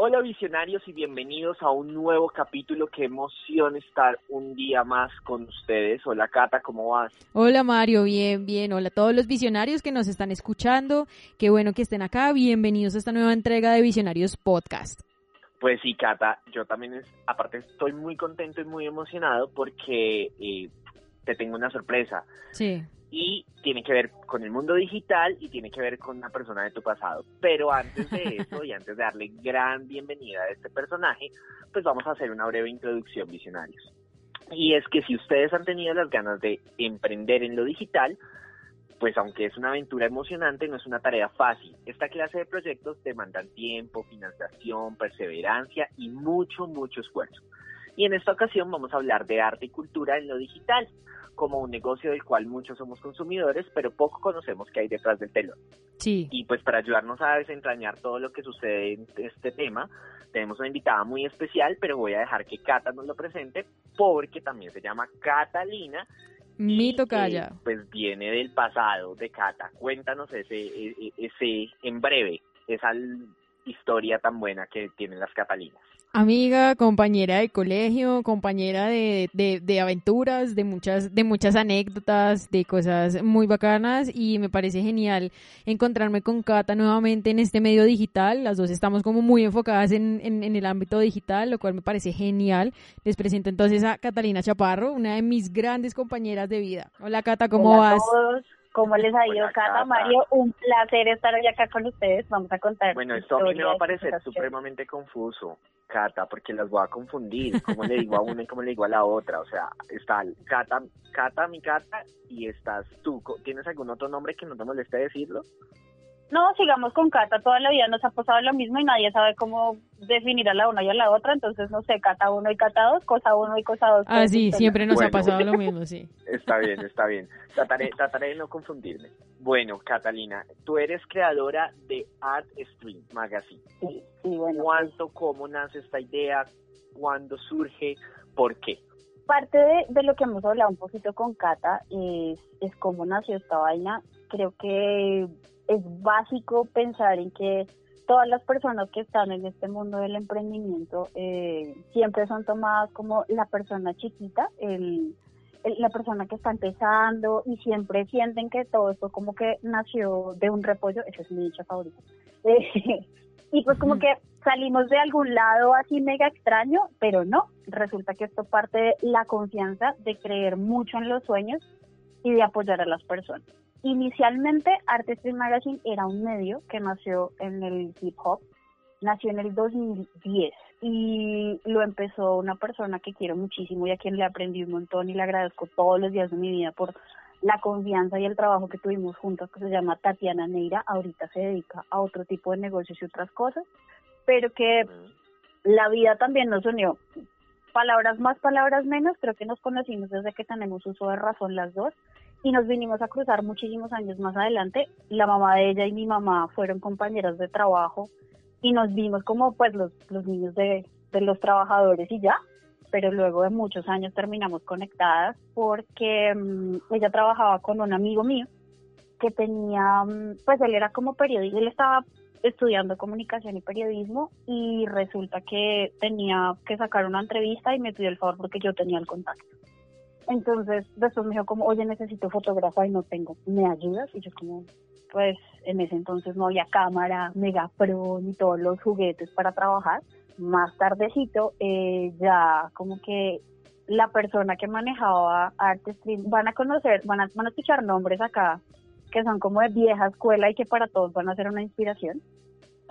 Hola visionarios y bienvenidos a un nuevo capítulo. Qué emoción estar un día más con ustedes. Hola Cata, ¿cómo vas? Hola Mario, bien, bien. Hola a todos los visionarios que nos están escuchando. Qué bueno que estén acá. Bienvenidos a esta nueva entrega de Visionarios Podcast. Pues sí, Cata, yo también, es, aparte estoy muy contento y muy emocionado porque eh, te tengo una sorpresa. Sí y tiene que ver con el mundo digital y tiene que ver con una persona de tu pasado. Pero antes de eso y antes de darle gran bienvenida a este personaje, pues vamos a hacer una breve introducción, visionarios. Y es que si ustedes han tenido las ganas de emprender en lo digital, pues aunque es una aventura emocionante, no es una tarea fácil. Esta clase de proyectos demandan tiempo, financiación, perseverancia y mucho, mucho esfuerzo. Y en esta ocasión vamos a hablar de arte y cultura en lo digital como un negocio del cual muchos somos consumidores, pero poco conocemos qué hay detrás del telón. Sí. Y pues para ayudarnos a desentrañar todo lo que sucede en este tema, tenemos una invitada muy especial, pero voy a dejar que Cata nos lo presente porque también se llama Catalina. Mito Calla. Eh, pues viene del pasado de Cata. Cuéntanos ese, e, e, ese, en breve, esa historia tan buena que tienen las Catalinas. Amiga, compañera de colegio, compañera de, de, aventuras, de muchas, de muchas anécdotas, de cosas muy bacanas y me parece genial encontrarme con Cata nuevamente en este medio digital. Las dos estamos como muy enfocadas en, en, el ámbito digital, lo cual me parece genial. Les presento entonces a Catalina Chaparro, una de mis grandes compañeras de vida. Hola Cata, ¿cómo vas? ¿Cómo les ha ido, Cata? Mario, un placer estar hoy acá con ustedes. Vamos a contar. Bueno, esto a mí me va a parecer supremamente confuso, Cata, porque las voy a confundir. ¿Cómo le digo a una y cómo le digo a la otra? O sea, está Cata, Cata, mi Cata, y estás tú. ¿Tienes algún otro nombre que no te moleste decirlo? No, sigamos con Cata, toda la vida nos ha pasado lo mismo y nadie sabe cómo definir a la una y a la otra, entonces no sé, Cata uno y Cata dos, cosa uno y cosa dos. Ah, sí, siempre nos ha pasado lo mismo, sí. Está bien, está bien. Trataré, trataré de no confundirme. Bueno, Catalina, tú eres creadora de Art Stream Magazine. Sí, sí, bueno. ¿Cuánto, cómo nace esta idea? ¿Cuándo surge? ¿Por qué? Parte de, de lo que hemos hablado un poquito con Cata es, es cómo nació esta vaina. Creo que es básico pensar en que todas las personas que están en este mundo del emprendimiento eh, siempre son tomadas como la persona chiquita, el, la persona que está empezando y siempre sienten que todo esto como que nació de un repollo, esa es mi dicha favorita. y pues como que salimos de algún lado así mega extraño, pero no, resulta que esto parte de la confianza, de creer mucho en los sueños y de apoyar a las personas. Inicialmente, Artistry Magazine era un medio que nació en el hip hop, nació en el 2010 y lo empezó una persona que quiero muchísimo y a quien le aprendí un montón y le agradezco todos los días de mi vida por la confianza y el trabajo que tuvimos juntos, que se llama Tatiana Neira, ahorita se dedica a otro tipo de negocios y otras cosas, pero que la vida también nos unió. Palabras más, palabras menos, creo que nos conocimos desde que tenemos uso de razón las dos y nos vinimos a cruzar muchísimos años más adelante. La mamá de ella y mi mamá fueron compañeras de trabajo y nos vimos como pues los, los niños de, de los trabajadores y ya, pero luego de muchos años terminamos conectadas porque mm, ella trabajaba con un amigo mío que tenía, mm, pues él era como periodista, él estaba estudiando comunicación y periodismo y resulta que tenía que sacar una entrevista y me pidió el favor porque yo tenía el contacto. Entonces, después me dijo como, oye, necesito fotógrafa y no tengo, ¿me ayudas? Y yo como, pues en ese entonces no había cámara, Mega Pro ni todos los juguetes para trabajar. Más tardecito, eh, ya como que la persona que manejaba Artistream, van a conocer, van a, van a escuchar nombres acá que son como de vieja escuela y que para todos van a ser una inspiración.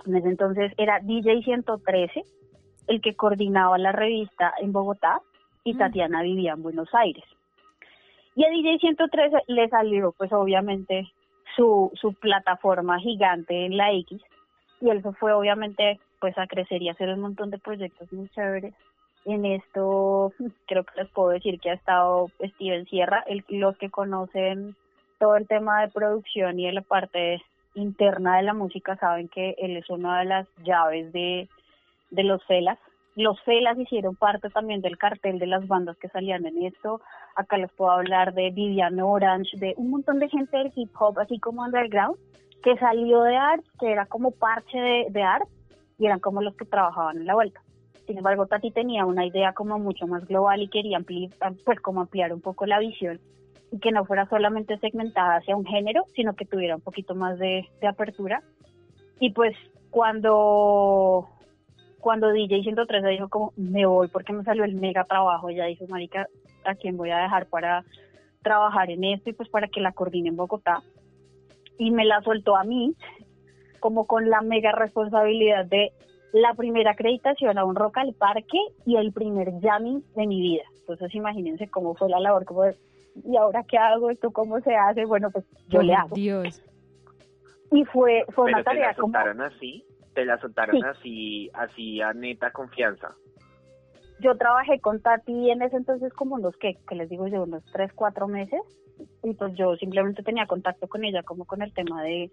En ese entonces era DJ 113, el que coordinaba la revista en Bogotá, y. Tatiana vivía en Buenos Aires. Y a DJ 113 le salió, pues obviamente, su, su plataforma gigante en la X y él se fue obviamente pues a crecer y hacer un montón de proyectos muy chéveres. En esto creo que les puedo decir que ha estado Steven Sierra, el, los que conocen todo el tema de producción y de la parte interna de la música saben que él es una de las llaves de, de los Felas. Los Felas hicieron parte también del cartel de las bandas que salían en esto. Acá les puedo hablar de Vivian Orange, de un montón de gente del hip hop, así como underground, que salió de art, que era como parche de, de art, y eran como los que trabajaban en la vuelta. Sin embargo, Tati tenía una idea como mucho más global y quería ampliar, pues como ampliar un poco la visión y que no fuera solamente segmentada hacia un género, sino que tuviera un poquito más de, de apertura. Y pues cuando cuando DJ 113 dijo como me voy porque me salió el mega trabajo, ella dijo, marica, ¿a quién voy a dejar para trabajar en esto y pues para que la coordine en Bogotá? Y me la soltó a mí como con la mega responsabilidad de la primera acreditación a un rock al parque y el primer jamming de mi vida. Entonces imagínense cómo fue la labor, como de, ¿y ahora qué hago? ¿Esto cómo se hace? Bueno, pues yo le hago. Dios. Y fue, fue Pero una te tarea la como... así, te la soltaron Sí. así, así a neta confianza. yo trabajé con Tati en ese entonces como unos, que que les digo yo? Unos tres, cuatro meses. Y pues yo simplemente tenía contacto con ella como con el tema de,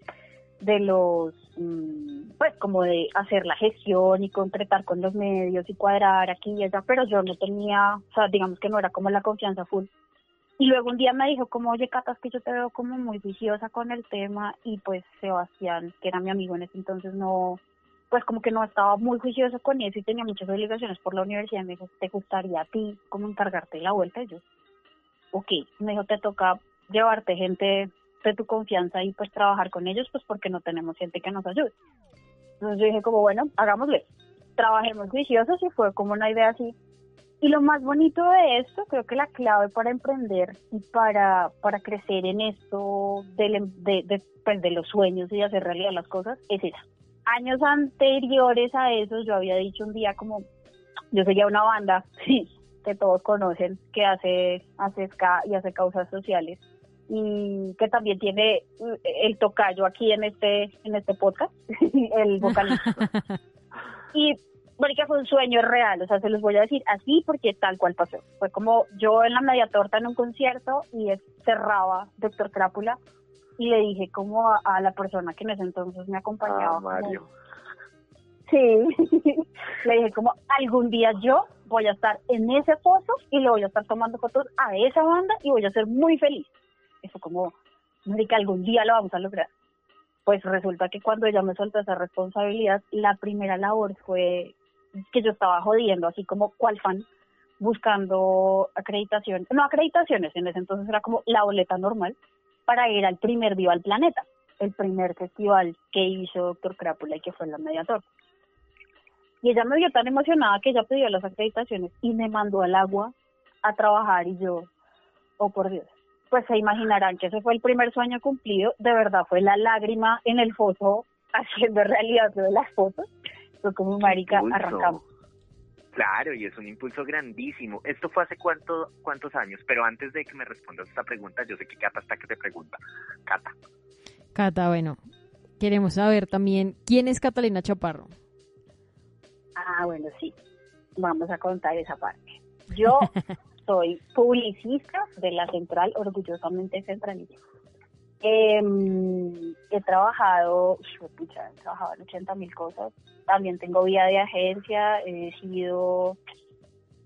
de los, mm, pues como de hacer la gestión y concretar con los medios y cuadrar aquí y allá, pero yo no tenía, o sea, digamos que no era como la confianza full. Y luego un día me dijo como, oye, Cata, es que yo te veo como muy viciosa con el tema y pues Sebastián, que era mi amigo en ese entonces, no, pues como que no estaba muy juicioso con eso y tenía muchas obligaciones por la universidad. Me dijo, ¿te gustaría a ti como encargarte la vuelta? Y yo, ok. Me dijo, te toca llevarte gente de tu confianza y pues trabajar con ellos, pues porque no tenemos gente que nos ayude. Entonces yo dije como, bueno, hagámosle. Trabajemos juiciosos y fue como una idea así. Y lo más bonito de esto, creo que la clave para emprender y para, para crecer en esto del em- de, de, pues, los sueños y hacer realidad las cosas es esa años anteriores a eso, yo había dicho un día como, yo seguía una banda, que todos conocen, que hace, hace ska y hace causas sociales, y que también tiene eh, el tocayo aquí en este, en este podcast, el vocalista. y que fue un sueño real, o sea, se los voy a decir así porque tal cual pasó. Fue como yo en la media torta en un concierto y cerraba Doctor Crápula y le dije como a, a la persona que en ese entonces me acompañaba. Ah, como, Mario. Sí, le dije como algún día yo voy a estar en ese pozo y le voy a estar tomando fotos a esa banda y voy a ser muy feliz. Eso como, marica, algún día lo vamos a lograr. Pues resulta que cuando ella me soltó esa responsabilidad, la primera labor fue que yo estaba jodiendo, así como cual fan, buscando acreditación, no acreditaciones, en ese entonces era como la boleta normal, para ir al primer Viva al Planeta, el primer festival que hizo Doctor Crápula y que fue en la Mediator. Y ella me vio tan emocionada que ella pidió las acreditaciones y me mandó al agua a trabajar y yo, oh por Dios. Pues se imaginarán que ese fue el primer sueño cumplido, de verdad fue la lágrima en el foso haciendo realidad de las fotos. Fue como marica, arrancamos. Claro, y es un impulso grandísimo. ¿Esto fue hace cuánto, cuántos años? Pero antes de que me respondas esta pregunta, yo sé que Cata está que te pregunta. Cata. Cata, bueno, queremos saber también quién es Catalina Chaparro. Ah, bueno, sí. Vamos a contar esa parte. Yo soy publicista de la central, orgullosamente centralista. Em, he trabajado, pucha, he trabajado en 80 mil cosas. También tengo vía de agencia, he sido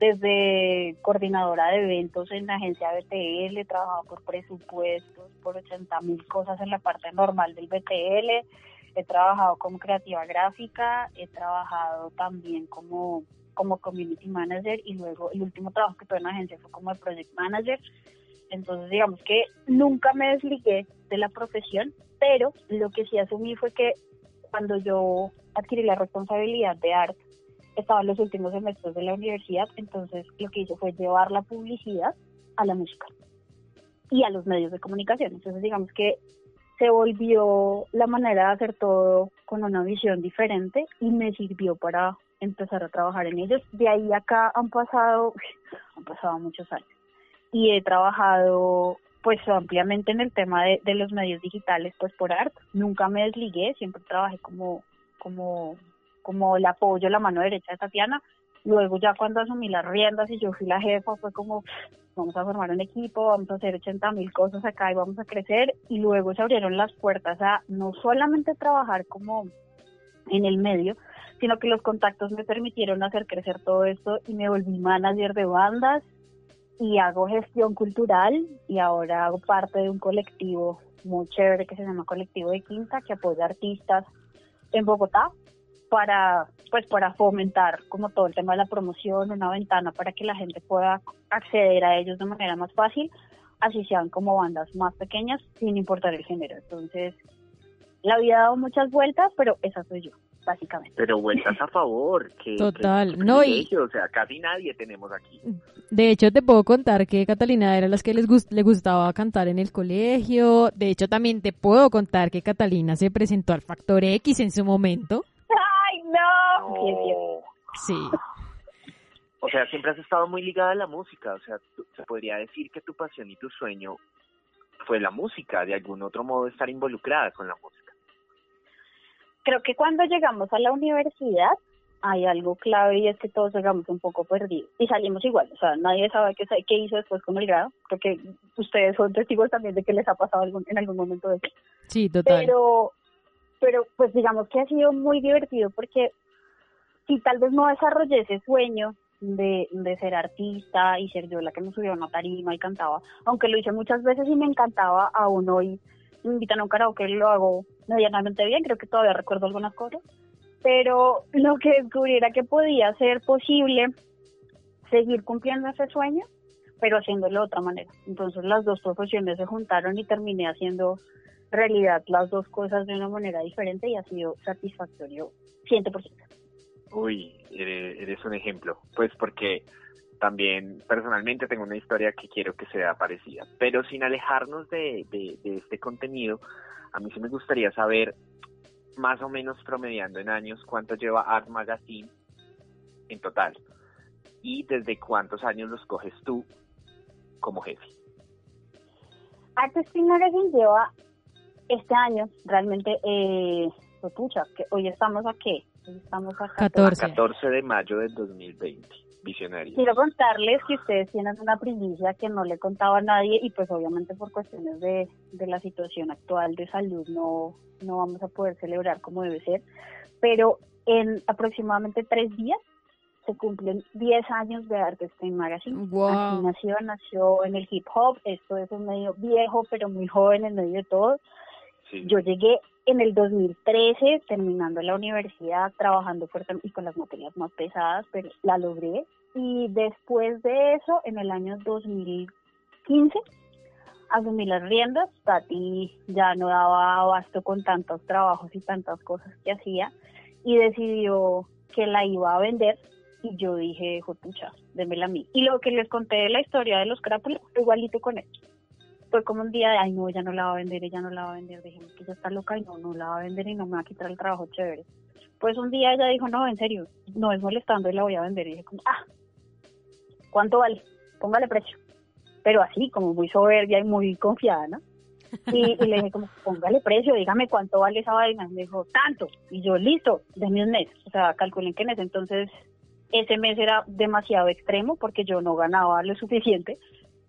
desde coordinadora de eventos en la agencia BTL, he trabajado por presupuestos, por 80 mil cosas en la parte normal del BTL, he trabajado como creativa gráfica, he trabajado también como, como community manager y luego el último trabajo que tuve en la agencia fue como project manager. Entonces, digamos que nunca me desligué de la profesión, pero lo que sí asumí fue que cuando yo adquirí la responsabilidad de arte, estaba en los últimos semestres de la universidad, entonces lo que hice fue llevar la publicidad a la música y a los medios de comunicación. Entonces, digamos que se volvió la manera de hacer todo con una visión diferente y me sirvió para empezar a trabajar en ellos. De ahí acá han pasado, han pasado muchos años y he trabajado pues ampliamente en el tema de, los medios digitales pues por arte. Nunca me desligué, siempre trabajé como como, como el apoyo, la mano derecha de Tatiana. Luego ya cuando asumí las riendas y yo fui la jefa, fue como, vamos a formar un equipo, vamos a hacer 80 mil cosas acá y vamos a crecer. Y luego se abrieron las puertas a no solamente trabajar como en el medio, sino que los contactos me permitieron hacer crecer todo esto y me volví manager de bandas y hago gestión cultural y ahora hago parte de un colectivo muy chévere que se llama Colectivo de Quinta que apoya artistas en Bogotá para pues para fomentar como todo el tema de la promoción, una ventana para que la gente pueda acceder a ellos de manera más fácil, así sean como bandas más pequeñas sin importar el género. Entonces, la vida ha dado muchas vueltas, pero esa soy yo básicamente. Pero vueltas a favor, que total, no y o sea, casi nadie tenemos aquí. De hecho, te puedo contar que Catalina era las que les le gustaba cantar en el colegio. De hecho, también te puedo contar que Catalina se presentó al Factor X en su momento. ¡Ay, no! Sí. O sea, siempre has estado muy ligada a la música. O sea, se podría decir que tu pasión y tu sueño fue la música, de algún otro modo estar involucrada con la música creo que cuando llegamos a la universidad hay algo clave y es que todos llegamos un poco perdidos y salimos igual, o sea, nadie sabe qué, qué hizo después con el grado, creo que ustedes son testigos también de que les ha pasado algún, en algún momento de eso. Sí, total. Pero, pero pues digamos que ha sido muy divertido porque si tal vez no desarrollé ese sueño de, de ser artista y ser yo la que me subió a una tarima y cantaba, aunque lo hice muchas veces y me encantaba, aún hoy me invitan a un karaoke lo hago medianamente bien, creo que todavía recuerdo algunas cosas, pero lo que descubrí era que podía ser posible seguir cumpliendo ese sueño, pero haciéndolo de otra manera. Entonces las dos profesiones se juntaron y terminé haciendo realidad las dos cosas de una manera diferente y ha sido satisfactorio 100%. Uy, eres un ejemplo, pues porque también personalmente tengo una historia que quiero que sea parecida, pero sin alejarnos de, este contenido, a mí sí me gustaría saber, más o menos promediando en años, cuánto lleva Art Magazine en total y desde cuántos años los coges tú como jefe. Art Magazine lleva este año, realmente, eh, pucha, que hoy estamos a qué? estamos a 14. 14 de mayo del 2020 visionario. Quiero contarles que ustedes tienen una primicia que no le contaba a nadie y pues obviamente por cuestiones de, de la situación actual de salud no, no vamos a poder celebrar como debe ser, pero en aproximadamente tres días se cumplen 10 años de Artestein Magazine. Wow. nació, nació en el hip hop, esto es un medio viejo pero muy joven en medio de todo. Yo llegué en el 2013, terminando la universidad, trabajando fuerte y con las materias más pesadas, pero la logré. Y después de eso, en el año 2015, asumí las riendas. Tati ya no daba abasto con tantos trabajos y tantas cosas que hacía y decidió que la iba a vender. Y yo dije, jotucha, démela a mí. Y lo que les conté de la historia de los crápulas, igualito con esto fue como un día de, ay, no, ella no la va a vender, ella no la va a vender, dijimos que ella está loca y no, no la va a vender y no me va a quitar el trabajo chévere. Pues un día ella dijo, no, en serio, no es molestando y la voy a vender. Y dije como, ah, ¿cuánto vale? Póngale precio. Pero así, como muy soberbia y muy confiada, ¿no? Y, le dije como, póngale precio, dígame cuánto vale esa vaina. Me dijo, tanto. Y yo, listo, denme un mes. O sea, calculen que en ese entonces ese mes era demasiado extremo porque yo no ganaba lo suficiente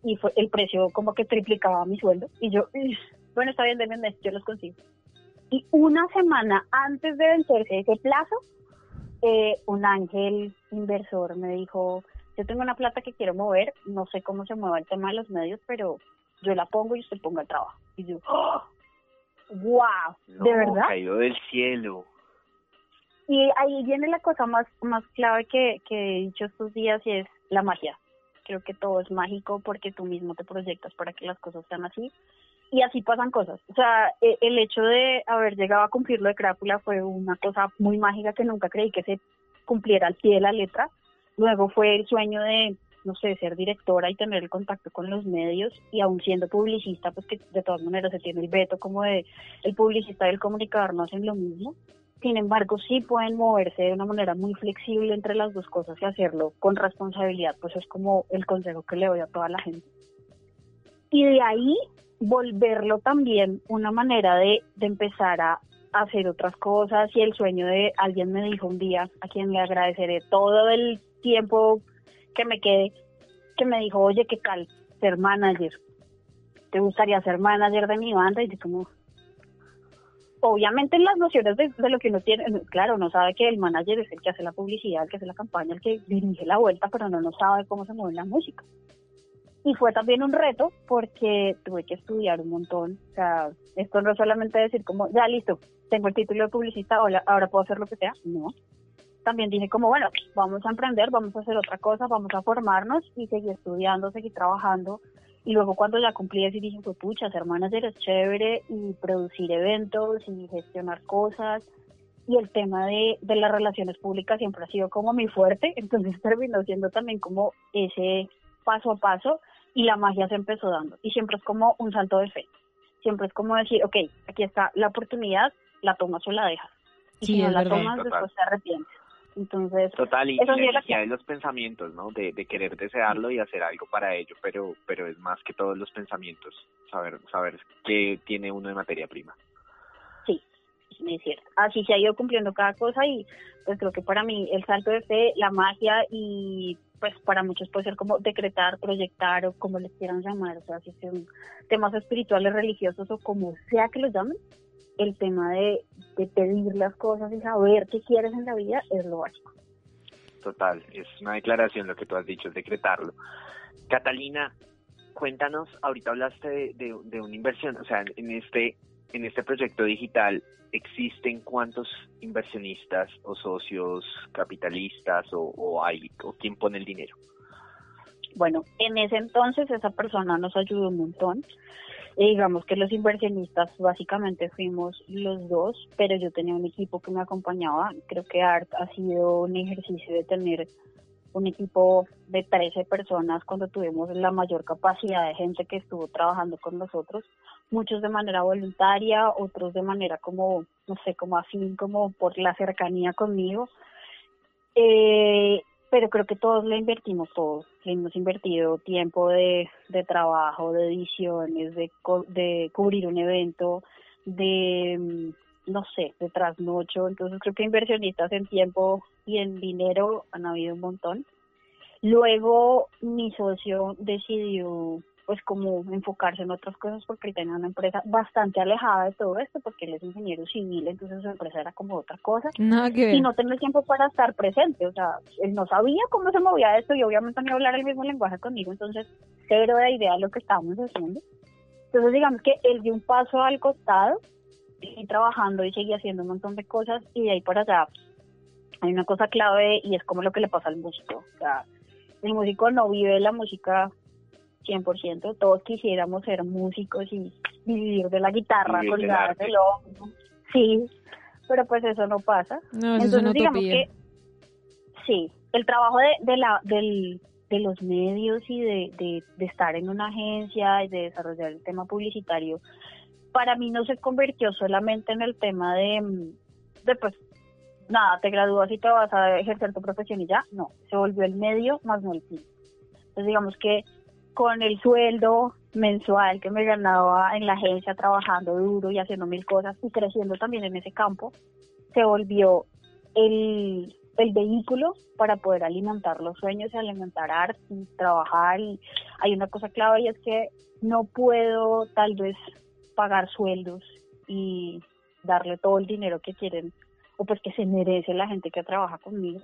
y fue el precio como que triplicaba mi sueldo y yo, bueno, está bien, mes, yo los consigo. Y una semana antes de vencerse ese plazo, eh, un ángel inversor me dijo, yo tengo una plata que quiero mover, no sé cómo se mueva el tema de los medios, pero yo la pongo y usted ponga el trabajo. Y yo, ¡wow! ¿De verdad? Caído del cielo. Y ahí viene la cosa más, más clave que, que he dicho estos días y es la magia creo que todo es mágico porque tú mismo te proyectas para que las cosas sean así. Y así pasan cosas. O sea, e, el hecho de haber llegado a cumplir lo de Crápula fue una cosa muy mágica que nunca creí que se cumpliera al pie de la letra. Luego fue el sueño de, no sé, ser directora y tener el contacto con los medios y aún siendo publicista, pues que de todas maneras se tiene el veto como de el publicista y el comunicador no hacen lo mismo. Sin embargo, sí pueden moverse de una manera muy flexible entre las dos cosas y hacerlo con responsabilidad, pues es como el consejo que le doy a toda la gente. Y de ahí volverlo también una manera de, de empezar a hacer otras cosas y el sueño de alguien me dijo un día, a quien le agradeceré todo el tiempo que me quede, que me dijo, oye, qué cal, ser manager. ¿Te gustaría ser manager de mi banda? Y yo como, obviamente las nociones de, lo que uno tiene, claro, uno sabe que el manager es el que hace la publicidad, el que hace la campaña, el que dirige la vuelta, pero no, no sabe cómo se mueve la música. Y fue también un reto porque tuve que estudiar un montón. O sea, esto no es solamente decir como, ya listo, tengo el título de publicista, ahora, ahora puedo hacer lo que sea. No. También dije como, bueno, vamos a emprender, vamos a hacer otra cosa, vamos a formarnos y seguir estudiando, seguir trabajando. Y luego cuando ya cumplí eso dije, pues pucha, ser manager es chévere y producir eventos y gestionar cosas. Y el tema de, de las relaciones públicas siempre ha sido como mi fuerte, entonces terminó siendo también como ese paso a paso y la magia se empezó dando. Y siempre es como un salto de fe. Siempre es como decir, ok, aquí está la oportunidad, la tomas o la dejas. Y si no la tomas, después te arrepientes. Entonces, total y, la de los pensamientos, ¿no? De, de querer desearlo y hacer algo para ello, pero pero es más que todos los pensamientos, saber saber qué tiene uno de materia prima. Sí, es cierto. Así se ha ido cumpliendo cada cosa y pues creo que para mí el salto de fe, la magia y pues para muchos puede ser como decretar, proyectar o como les quieran llamar, o sea, si son temas espirituales, religiosos o como sea que los llamen, el tema de, pedir las cosas y saber qué quieres en la vida es lo básico. Total, es una declaración lo que tú has dicho, es decretarlo. Catalina, cuéntanos, ahorita hablaste de, de, una inversión, o sea, en este, en este proyecto digital, ¿existen cuántos inversionistas o socios capitalistas o, o hay, o quién pone el dinero? Bueno, en ese entonces esa persona nos ayudó un montón. Y digamos que los inversionistas básicamente fuimos los dos, pero yo tenía un equipo que me acompañaba. Creo que ART ha sido un ejercicio de tener un equipo de 13 personas cuando tuvimos la mayor capacidad de gente que estuvo trabajando con nosotros, muchos de manera voluntaria, otros de manera como, no sé, como afín, como por la cercanía conmigo. Eh, pero creo que todos le invertimos todos, le hemos invertido tiempo de, de trabajo, de ediciones, de, de cubrir un evento, de, mm, no sé, de trasnocho, entonces creo que inversionistas en tiempo y en dinero han habido un montón. Luego mi socio decidió pues como enfocarse en otras cosas porque él tenía una empresa bastante alejada de todo esto porque él es ingeniero civil, entonces su empresa era como otra cosa. Y no tenía tiempo para estar presente, o sea, él no sabía cómo se movía esto y obviamente no iba a hablar el mismo lenguaje conmigo, entonces cero de idea de lo que estábamos haciendo. Entonces digamos que él dio un paso al costado y trabajando y seguía haciendo un montón de cosas y de ahí para allá hay una cosa clave y es como lo que le pasa al músico, o sea, el músico no vive la música 100%, todos quisiéramos ser músicos y vivir de la guitarra, colgar del hombro. Sí, pero pues eso no pasa. Entonces, digamos que sí, el trabajo de, de la del, de los medios y de, de, de estar en una agencia y de desarrollar el tema publicitario, para mí no se convirtió solamente en el tema de, de pues, nada, te gradúas y te vas a ejercer tu profesión y ya, no, se volvió el medio más no el fin. Entonces digamos que con el sueldo mensual que me ganaba en la agencia trabajando duro y haciendo mil cosas y creciendo también en ese campo, se volvió el, el vehículo para poder alimentar los sueños y alimentar arte trabajar. Y hay una cosa clave y es que no puedo tal vez pagar sueldos y darle todo el dinero que quieren o pues que se merece la gente que trabaja conmigo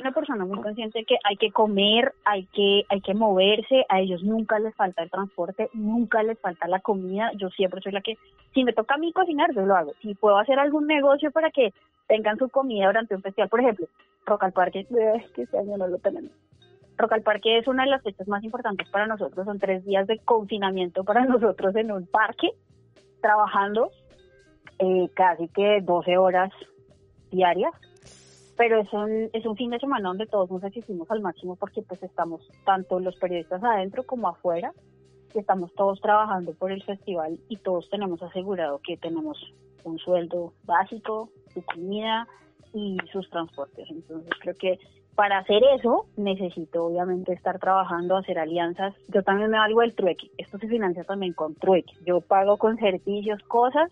una persona muy consciente de que hay que comer, hay que, hay que moverse, a ellos nunca les falta el transporte, nunca les falta la comida, yo siempre soy la que, si me toca a mí cocinar, yo lo hago, si puedo hacer algún negocio para que tengan su comida durante un festival, por ejemplo, Rock al Parque, que este año no lo tenemos. Rock al Parque es una de las fechas más importantes para nosotros, son tres días de confinamiento para nosotros en un parque, trabajando eh, casi que 12 horas diarias pero es un, es un fin de semana donde todos nos exigimos al máximo porque pues estamos tanto los periodistas adentro como afuera y estamos todos trabajando por el festival y todos tenemos asegurado que tenemos un sueldo básico, su comida y sus transportes. Entonces creo que para hacer eso necesito obviamente estar trabajando, hacer alianzas. Yo también me valgo del trueque. Esto se financia también con trueque. Yo pago con servicios cosas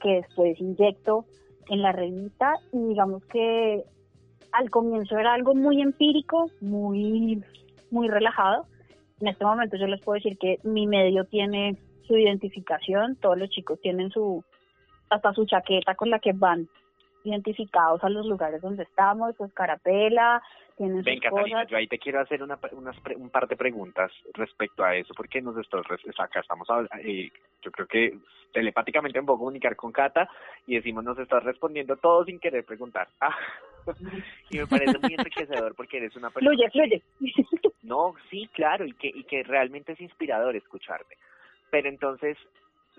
que después inyecto en la revista y digamos que al comienzo era algo muy empírico, muy, muy relajado. En este momento yo les puedo decir que mi medio tiene su identificación, todos los chicos tienen su, hasta su chaqueta con la que van identificados a los lugares donde estamos, su escarapela, tienen Ven, sus Catalina, cosas. yo ahí te quiero hacer una, unas un par de preguntas respecto a eso, porque nosotros res- acá estamos, eh, yo creo que telepáticamente me puedo comunicar con Cata y decimos nos estás respondiendo todo sin querer preguntar. Ah, y me parece muy enriquecedor porque eres una persona... Fluye, fluye. No, sí, claro, y que, y que realmente es inspirador escucharte. Pero entonces,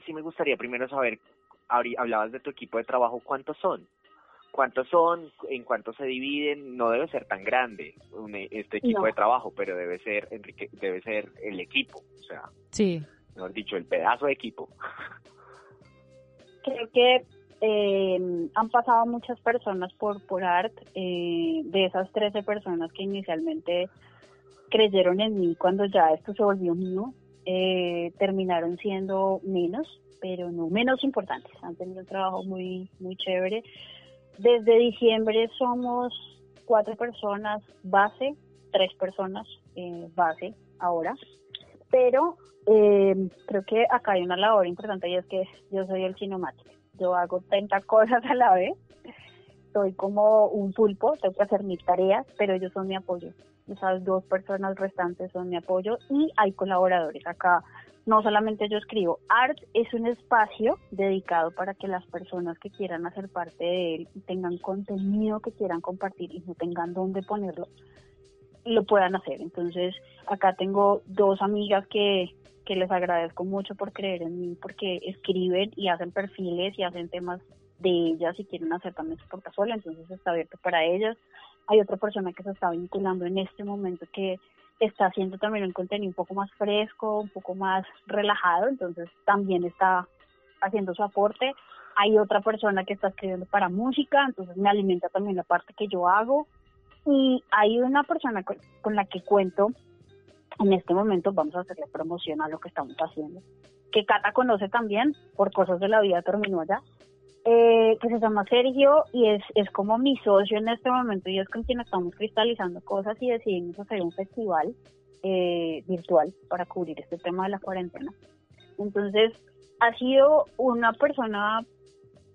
sí me gustaría primero saber, hablabas de tu equipo de trabajo, ¿cuántos son? ¿Cuántos son? ¿En cuánto se dividen? No debe ser tan grande un- este equipo No. de trabajo, pero debe ser, enrique, debe ser el equipo, o sea, Sí. mejor dicho, el pedazo de equipo. Creo que eh, han pasado muchas personas por, por ART, eh, de esas 13 personas que inicialmente creyeron en mí cuando ya esto se volvió mío, eh, terminaron siendo menos, pero no menos importantes. Han tenido un trabajo muy, muy chévere. Desde diciembre somos cuatro personas base, tres personas eh, base ahora, pero eh, creo que acá hay una labor importante y es que yo soy el cinemático. Yo hago 30 cosas a la vez. Soy como un pulpo, tengo que hacer mis tareas, pero ellos son mi apoyo. Esas dos personas restantes son mi apoyo y hay colaboradores. Acá no solamente yo escribo, Art es un espacio dedicado para que las personas que quieran hacer parte de él y tengan contenido que quieran compartir y no tengan dónde ponerlo, lo puedan hacer. Entonces, acá tengo dos amigas que, que les agradezco mucho por creer en mí, porque escriben y hacen perfiles y hacen temas de ellas y quieren hacer también su portafolio, entonces está abierto para ellas. Hay otra persona que se está vinculando en este momento que está haciendo también un contenido un poco más fresco, un poco más relajado, entonces también está haciendo su aporte. Hay otra persona que está escribiendo para música, entonces me alimenta también la parte que yo hago. Y hay una persona con, con la que cuento en este momento, vamos a hacerle promoción a lo que estamos haciendo, que Cata conoce también, por cosas de la vida terminó allá, eh, que se llama Sergio y es, es como mi socio en este momento y es con quien estamos cristalizando cosas y decidimos hacer un festival eh, virtual para cubrir este tema de la cuarentena. Entonces, ha sido una persona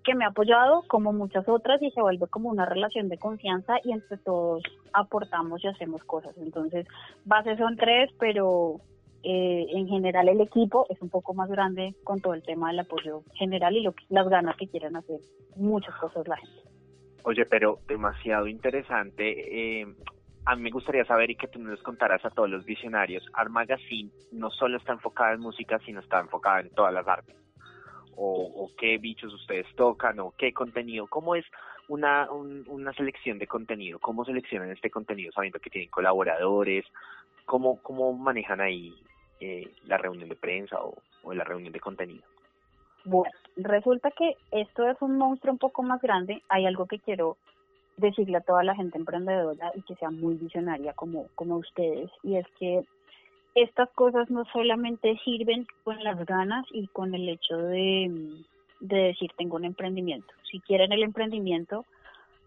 que me ha apoyado como muchas otras y se vuelve como una relación de confianza y entre todos aportamos y hacemos cosas. Entonces, bases son tres, pero eh, en general el equipo es un poco más grande con todo el tema del apoyo general y lo que, las ganas que quieren hacer muchas cosas la gente. Oye, pero demasiado interesante. Eh, a mí me gustaría saber y que tú nos contaras a todos los visionarios. Art Magazine no solo está enfocada en música, sino está enfocada en todas las artes. O, qué bichos ustedes tocan, o qué contenido. ¿Cómo es una, un- una selección de contenido? ¿Cómo seleccionan este contenido sabiendo que tienen colaboradores? ¿Cómo, cómo manejan ahí eh, la reunión de prensa o, o la reunión de contenido? Bueno, resulta que esto es un monstruo un poco más grande. Hay algo que quiero decirle a toda la gente emprendedora y que sea muy visionaria como, como ustedes, y es que estas cosas no solamente sirven con las ganas y con el hecho de, de decir tengo un emprendimiento. Si quieren el emprendimiento,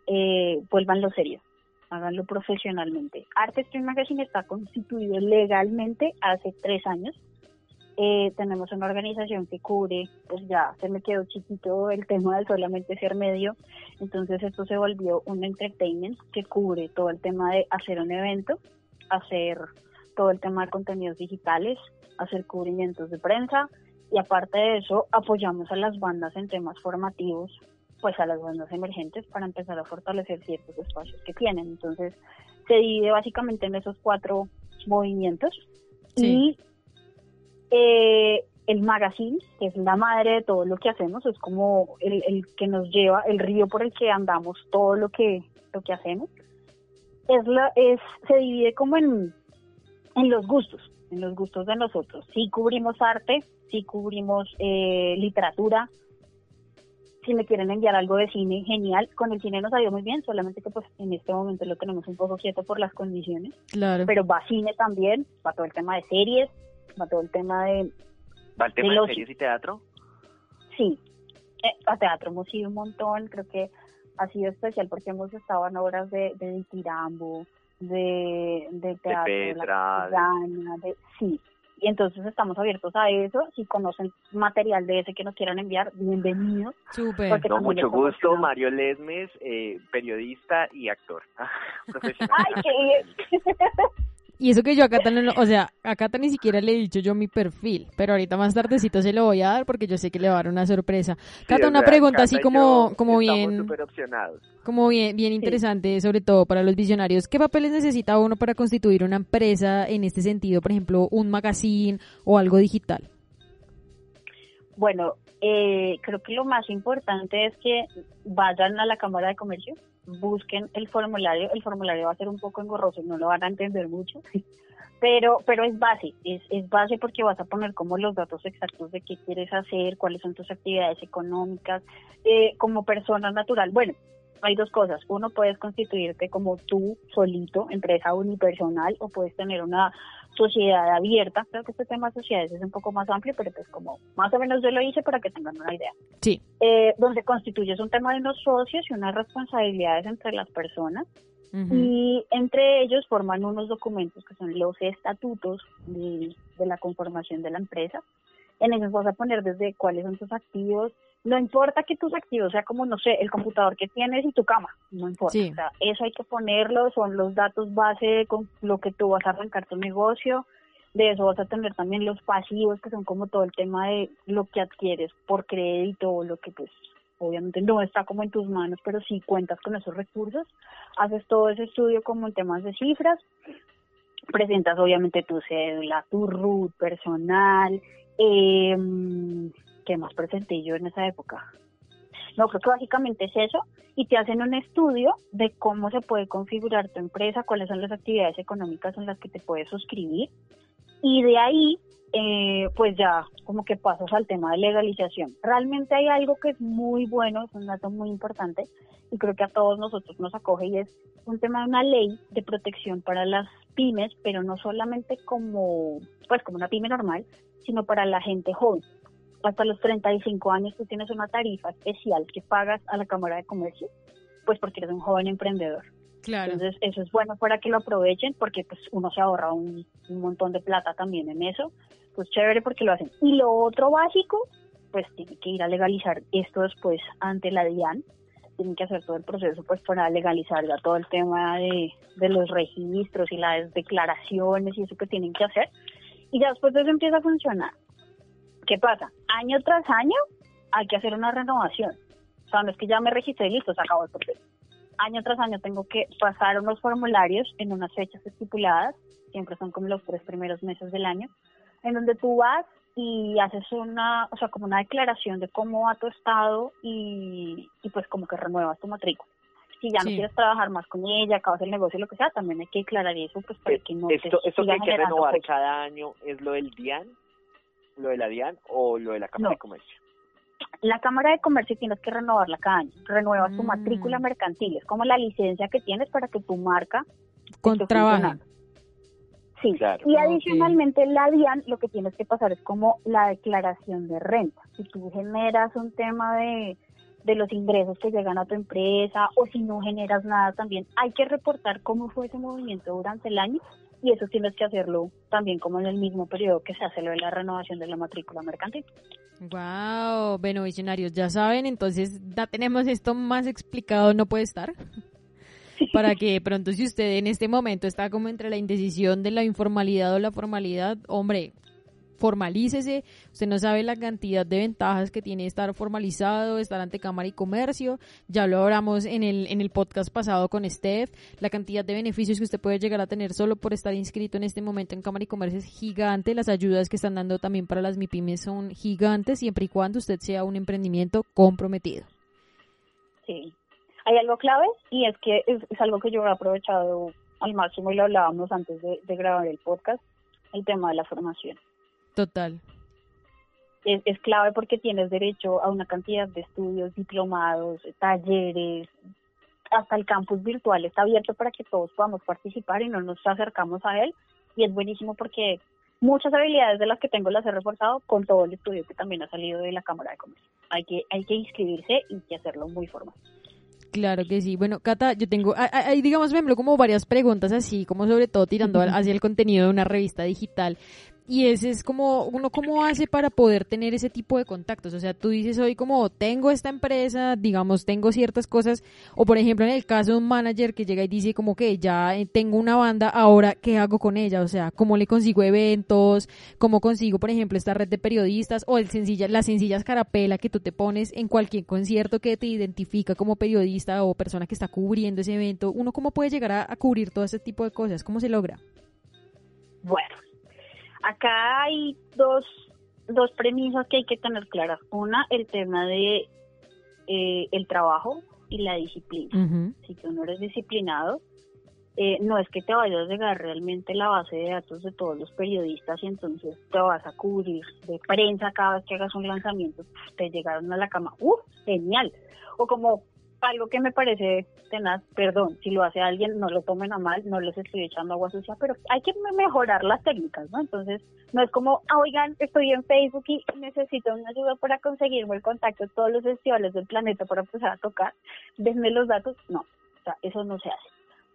eh, vuélvanlo serio, háganlo profesionalmente. Arte Stream Magazine está constituido legalmente hace tres años. Eh, tenemos una organización que cubre, pues ya se me quedó chiquito el tema de solamente ser medio, entonces esto se volvió un entertainment que cubre todo el tema de hacer un evento, hacer todo el tema de contenidos digitales, hacer cubrimientos de prensa y aparte de eso apoyamos a las bandas en temas formativos, pues a las bandas emergentes para empezar a fortalecer ciertos espacios que tienen. Entonces se divide básicamente en esos cuatro movimientos Sí. y eh, el magazine, que es la madre de todo lo que hacemos, es como el, el que nos lleva, el río por el que andamos todo lo que, lo que hacemos. Es la, es, se divide como en, en los gustos, en los gustos de nosotros. Si cubrimos arte, si cubrimos eh, literatura, si me quieren enviar algo de cine, genial. Con el cine nos salió muy bien, solamente que pues en este momento lo tenemos un poco quieto por las condiciones Claro. pero va cine también, va todo el tema de series, va todo el tema de, ¿Va el tema de series y teatro? sí, Eh, a teatro hemos ido un montón, creo que ha sido especial porque hemos estado en obras de, de Tirambo, de, de teatro, de Petra, de, sí, y entonces estamos abiertos a eso. Si conocen material de ese que nos quieran enviar, bienvenidos. Súper. Con mucho gusto, Mario Lesmes, eh, periodista y actor. ¡Ay, qué! Y eso que yo acá tan, o sea, acá tan ni siquiera le he dicho yo mi perfil, pero ahorita más tardecito se lo voy a dar porque yo sé que le va a dar una sorpresa. Cata, una pregunta así como, como bien, como bien, bien interesante, sobre todo para los visionarios. ¿Qué papeles necesita uno para constituir una empresa en este sentido, por ejemplo, un magazine o algo digital? Bueno, eh, creo que lo más importante es que vayan a la Cámara de Comercio, busquen el formulario, el formulario va a ser un poco engorroso, no lo van a entender mucho, pero pero es base, es, es base porque vas a poner como los datos exactos de qué quieres hacer, cuáles son tus actividades económicas, eh, como persona natural. Bueno, hay dos cosas. Uno, puedes constituirte como tú solito, empresa unipersonal, o puedes tener una sociedad abierta. Creo que este tema de sociedades es un poco más amplio, pero pues como más o menos yo lo hice para que tengan una idea. Sí. Eh, donde constituyes un tema de unos socios y unas responsabilidades entre las personas. Y entre ellos forman unos documentos que son los estatutos de, de la conformación de la empresa. En ellos vas a poner desde cuáles son tus activos, no importa que tus activos sea como, no sé, el computador que tienes y tu cama, no importa. O sea, eso hay que ponerlo, son los datos base con lo que tú vas a arrancar tu negocio. De eso vas a tener también los pasivos, que son como todo el tema de lo que adquieres por crédito o lo que pues obviamente no está como en tus manos, pero sí cuentas con esos recursos. Haces todo ese estudio como en temas de cifras, presentas obviamente tu cédula, tu RUT personal, eh, ¿qué más presenté yo en esa época? No, creo que básicamente es eso y te hacen un estudio de cómo se puede configurar tu empresa, cuáles son las actividades económicas en las que te puedes suscribir y de ahí eh, pues ya como que pasas al tema de legalización. Realmente hay algo que es muy bueno, es un dato muy importante y creo que a todos nosotros nos acoge y es un tema de una ley de protección para las pymes, pero no solamente como pues como una pyme normal, sino para la gente joven hasta los 35 años tú tienes una tarifa especial que pagas a la Cámara de Comercio, pues porque eres un joven emprendedor. Claro. Entonces eso es bueno para que lo aprovechen porque pues uno se ahorra un, montón de plata también en eso. Pues chévere porque lo hacen. Y lo otro básico, pues tiene que ir a legalizar esto después ante la DIAN. Tienen que hacer todo el proceso pues para legalizar ya todo el tema de, de los registros y las declaraciones y eso que tienen que hacer. Y ya después de eso empieza a funcionar. ¿Qué pasa? Año tras año hay que hacer una renovación. O sea, no es que ya me registré y listo, se acabó el proceso. Año tras año tengo que pasar unos formularios en unas fechas estipuladas, siempre son como los tres primeros meses del año, en donde tú vas y haces una, o sea, como una declaración de cómo va tu estado y, pues como que renuevas tu matrícula. Si ya no quieres trabajar más con ella, acabas el negocio, lo que sea, también hay que declarar eso, pues para que no esto, Esto que hay que renovar cada año es lo del DIAN lo de la DIAN o lo de la Cámara de Comercio? La Cámara de Comercio tienes que renovarla cada año. Renuevas tu mm. matrícula mercantil. Es como la licencia que tienes para que tu marca con trabajo. Sí, y adicionalmente la DIAN lo que tienes que pasar es como la declaración de renta. Si tú generas un tema de, de los ingresos que llegan a tu empresa o si no generas nada también, hay que reportar cómo fue ese movimiento durante el año y eso tienes que hacerlo también como en el mismo periodo que se hace lo de la renovación de la matrícula mercantil. Wow, bueno, visionarios, ya saben, entonces ya tenemos esto más explicado, no puede estar. Para que pronto si usted en este momento está como entre la indecisión de la informalidad o la formalidad, hombre, formalícese, usted no sabe la cantidad de ventajas que tiene estar formalizado, estar ante Cámara y Comercio, ya lo hablamos en el, en el podcast pasado con Steph, la cantidad de beneficios que usted puede llegar a tener solo por estar inscrito en este momento en Cámara y Comercio es gigante, las ayudas que están dando también para las MIPIMES son gigantes, siempre y cuando usted sea un emprendimiento comprometido. Sí, hay algo clave y es que es, algo que yo he aprovechado al máximo y lo hablábamos antes de grabar el podcast, el tema de la formación. Total. Es, es, clave porque tienes derecho a una cantidad de estudios, diplomados, talleres, hasta el campus virtual está abierto para que todos podamos participar y no nos acercamos a él. Y es buenísimo porque muchas habilidades de las que tengo las he reforzado con todo el estudio que también ha salido de la Cámara de Comercio. Hay que, hay que inscribirse y que hacerlo muy formal. Claro que sí. Bueno, Cata, yo tengo, ahí digamos, me como varias preguntas así, como sobre todo tirando hacia el contenido de una revista digital. Y ese es como, uno cómo hace para poder tener ese tipo de contactos. O sea, tú dices hoy como, tengo esta empresa, digamos, tengo ciertas cosas. O por ejemplo, en el caso de un manager que llega y dice como que ya eh, tengo una banda, ahora, ¿qué hago con ella? O sea, ¿cómo le consigo eventos? ¿Cómo consigo, por ejemplo, esta red de periodistas? O el sencilla, las sencillas carapela que tú te pones en cualquier concierto que te identifica como periodista o persona que está cubriendo ese evento. ¿Uno cómo puede llegar a, a cubrir todo ese tipo de cosas? ¿Cómo se logra? Bueno, acá hay dos, dos premisas que hay que tener claras. Una, el tema de eh, el trabajo y la disciplina. Si tú no eres disciplinado, eh, no es que te vayas a llegar realmente la base de datos de todos los periodistas y entonces te vas a cubrir de prensa cada vez que hagas un lanzamiento, te llegaron a la cama, ¡uh! Genial. O como algo que me parece tenaz, perdón, si lo hace alguien, no lo tomen a mal, no les estoy echando agua sucia, pero hay que mejorar las técnicas, ¿no? Entonces, no es como, ah, oigan, estoy en Facebook y necesito una ayuda para conseguirme el contacto de todos los festivales del planeta para empezar a tocar, denme los datos, no, o sea, eso no se hace.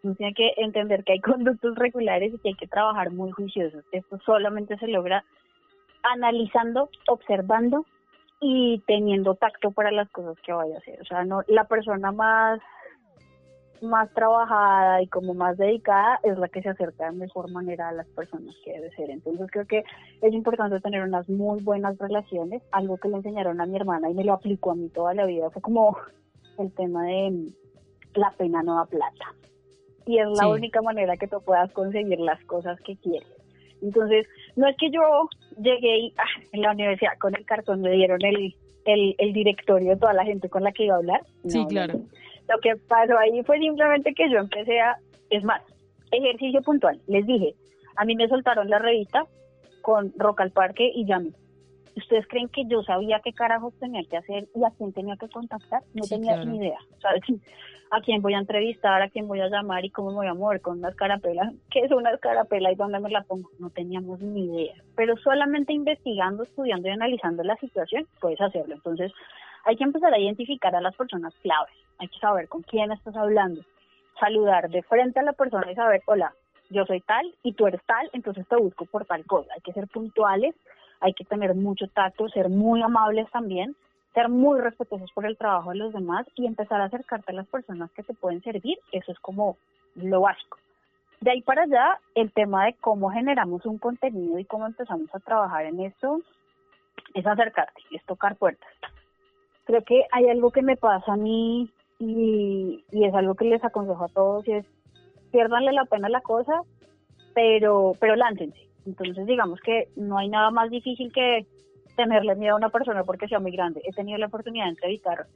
Uno tiene que entender que hay conductos regulares y que hay que trabajar muy juiciosos. Esto solamente se logra analizando, observando y teniendo tacto para las cosas que vaya a hacer. O sea, no la persona más más trabajada y como más dedicada es la que se acerca de mejor manera a las personas que debe ser. Entonces creo que es importante tener unas muy buenas relaciones, algo que le enseñaron a mi hermana y me lo aplicó a mí toda la vida, fue como el tema de la pena no da plata. Y es la única manera que tú puedas conseguir las cosas que quieres. Entonces, no es que yo llegué y ah, en la universidad con el cartón me dieron el, el, directorio de toda la gente con la que iba a hablar. sí, claro. Lo que pasó ahí fue simplemente que yo empecé a, es más, ejercicio puntual. Les dije, a mí me soltaron la revista con Rock al Parque y Yami. ¿Ustedes creen que yo sabía qué carajos tenía que hacer y a quién tenía que contactar? No tenía ni idea. Sea, a quién voy a entrevistar, a quién voy a llamar y cómo me voy a mover con una escarapela. ¿Qué es una escarapela y dónde me la pongo? No teníamos ni idea. Pero solamente investigando, estudiando y analizando la situación puedes hacerlo. Entonces hay que empezar a identificar a las personas claves. Hay que saber con quién estás hablando. Saludar de frente a la persona y saber, hola, yo soy tal y tú eres tal, entonces te busco por tal cosa. Hay que ser puntuales, hay que tener mucho tacto, ser muy amables también ser muy respetuosos por el trabajo de los demás y empezar a acercarte a las personas que te pueden servir, eso es como lo básico. De ahí para allá, el tema de cómo generamos un contenido y cómo empezamos a trabajar en esto es acercarte, es tocar puertas. Creo que hay algo que me pasa a mí y, es algo que les aconsejo a todos y es pierdanle la pena a la cosa, pero, pero láncense. Entonces digamos que no hay nada más difícil que tenerle miedo a una persona porque sea muy grande. He tenido la oportunidad de entrevistar,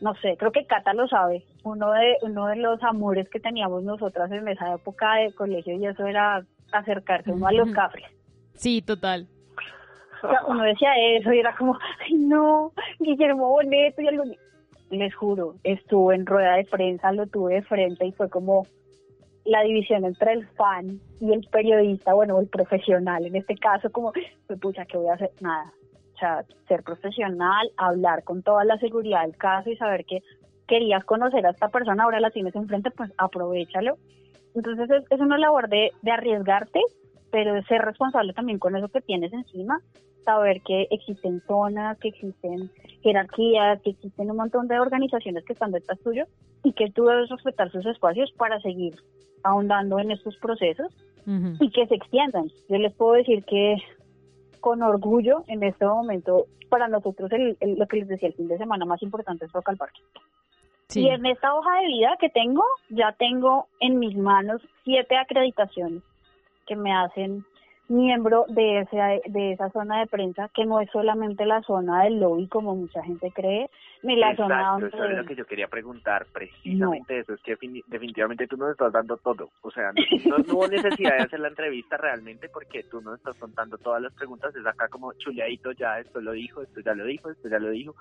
no sé, creo que Cata lo sabe, uno de, uno de los amores que teníamos nosotras en esa época de colegio y eso era acercarse uno a los cafres. Sí, total. uno decía eso y era como, ay no, Guillermo Boneto y algo. Les juro, estuve en rueda de prensa, lo tuve de frente y fue como, la división entre el fan y el periodista, bueno, el profesional, en este caso, como, pues pucha, ¿qué voy a hacer? Nada. O sea, ser profesional, hablar con toda la seguridad del caso y saber que querías conocer a esta persona, ahora la tienes enfrente, pues aprovechalo. Entonces es, es una labor de, de arriesgarte, pero ser responsable también con eso que tienes encima, saber que existen zonas, que existen jerarquías, que existen un montón de organizaciones que están detrás tuyo y que tú debes respetar sus espacios para seguir ahondando en estos procesos y que se extiendan. Yo les puedo decir que con orgullo en este momento para nosotros el, lo que les decía el fin de semana más importante es Rock al Parque. Y en esta hoja de vida que tengo, ya tengo en mis manos siete acreditaciones que me hacen miembro de esa, de esa zona de prensa, que no es solamente la zona del lobby como mucha gente cree, ni la zona Exacto, donde... eso es lo que yo quería preguntar, precisamente eso, es que defini- definitivamente tú nos estás dando todo, o sea, no, no hubo necesidad de hacer la entrevista realmente porque tú nos estás contando todas las preguntas, es acá como chuleadito, ya esto lo dijo, esto ya lo dijo, esto ya lo dijo,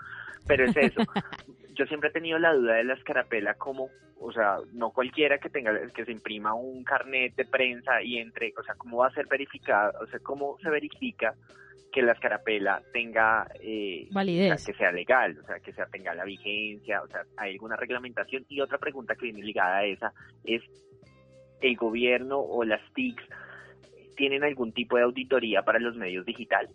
pero es eso, yo siempre he tenido la duda de la escarapela como, o sea, no cualquiera que tenga, que se imprima un carnet de prensa y entre, o sea, cómo va a ser verificado, o sea, cómo se verifica que la escarapela tenga eh, o Validez. sea, que sea legal, o sea, que sea tenga la vigencia, o sea, hay alguna reglamentación. Y otra pregunta que viene ligada a esa es, ¿el gobierno o las TICs tienen algún tipo de auditoría para los medios digitales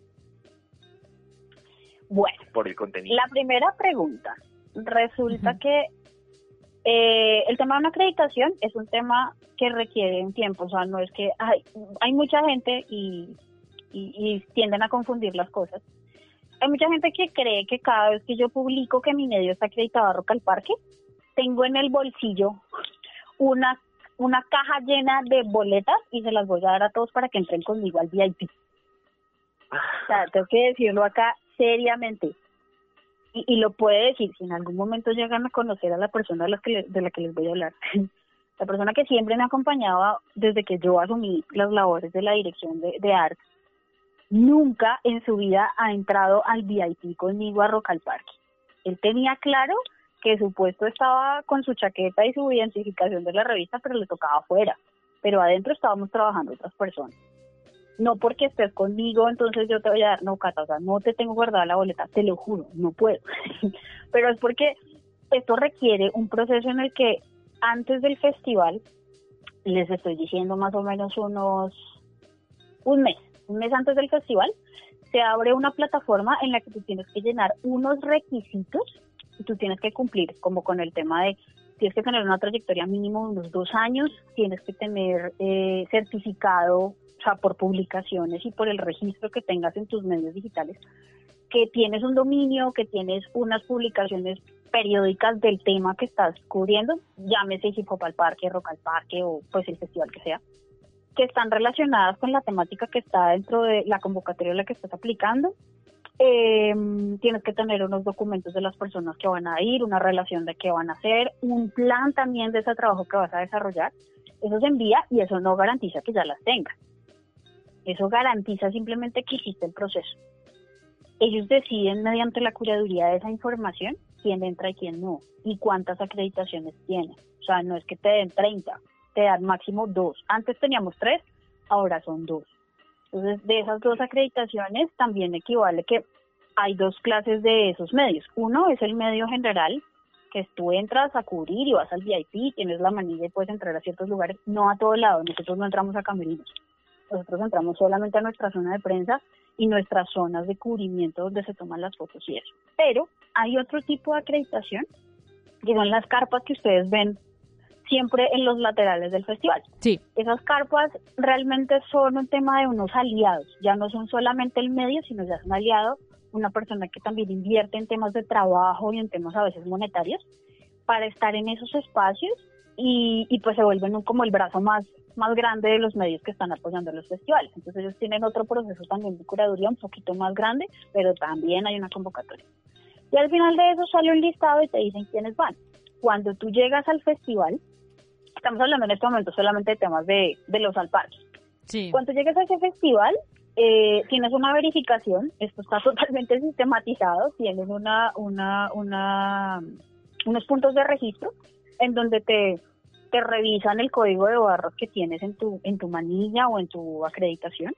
Bueno, por el contenido? la primera pregunta. Resulta que eh, el tema de una acreditación es un tema que requiere un tiempo, o sea, no es que hay, hay mucha gente y, y, y tienden a confundir las cosas. Hay mucha gente que cree que cada vez que yo publico que mi medio está acreditado a Roca al Parque, tengo en el bolsillo una, una caja llena de boletas y se las voy a dar a todos para que entren conmigo al VIP. O sea, tengo que decirlo acá seriamente. Y, y lo puede decir si en algún momento llegan a conocer a la persona de la que, le- de la que les voy a hablar. La persona que siempre me acompañaba desde que yo asumí las labores de la dirección de, de arte, nunca en su vida ha entrado al VIP conmigo a Rock al Parque. Él tenía claro que su puesto estaba con su chaqueta y su identificación de la revista, pero le tocaba afuera. Pero adentro estábamos trabajando otras personas no porque estés conmigo, entonces yo te voy a dar, no, Cata, o sea, no te tengo guardada la boleta, te lo juro, no puedo. Pero es porque esto requiere un proceso en el que antes del festival, les estoy diciendo más o menos unos, un mes, un mes antes del festival, se abre una plataforma en la que tú tienes que llenar unos requisitos y tú tienes que cumplir, como con el tema de tienes que tener una trayectoria mínimo de unos dos años, tienes que tener eh, certificado, o sea, por publicaciones y por el registro que tengas en tus medios digitales, que tienes un dominio, que tienes unas publicaciones periódicas del tema que estás cubriendo, llámese Hip Hop al Parque, Rock al Parque o pues el festival que sea, que están relacionadas con la temática que está dentro de la convocatoria a la que estás aplicando. Eh, tienes que tener unos documentos de las personas que van a ir, una relación de qué van a hacer, un plan también de ese trabajo que vas a desarrollar. Eso se envía y eso no garantiza que ya las tengas. Eso garantiza simplemente que hiciste el proceso. Ellos deciden mediante la curaduría de esa información quién entra y quién no y cuántas acreditaciones tiene. O sea, no es que te den 30, te dan máximo dos. Antes teníamos tres, ahora son dos. Entonces, de esas dos acreditaciones también equivale que hay dos clases de esos medios. Uno es el medio general, que tú entras a cubrir y vas al VIP, tienes la manilla y puedes entrar a ciertos lugares, no a todo lado. Nosotros no entramos a camerinos. Nosotros entramos solamente a nuestra zona de prensa y nuestras zonas de cubrimiento donde se toman las fotos y eso. Pero hay otro tipo de acreditación, que son las carpas que ustedes ven siempre en los laterales del festival. Sí. Esas carpas realmente son un tema de unos aliados, ya no son solamente el medio, sino ya es un aliado, una persona que también invierte en temas de trabajo y en temas a veces monetarios para estar en esos espacios y, y pues se vuelven un- como el brazo más, más grande de los medios que están apoyando los festivales. Entonces ellos tienen otro proceso también de curaduría un poquito más grande, pero también hay una convocatoria. Y al final de eso sale un listado y te dicen quiénes van. Cuando tú llegas al festival, estamos hablando en este momento solamente de temas de, de los alparques. Sí. Cuando llegues a ese festival, eh, tienes una verificación, esto está totalmente sistematizado, tienen una, una, una, unos puntos de registro en donde te, te revisan el código de barras que tienes en tu, en tu manilla o en tu acreditación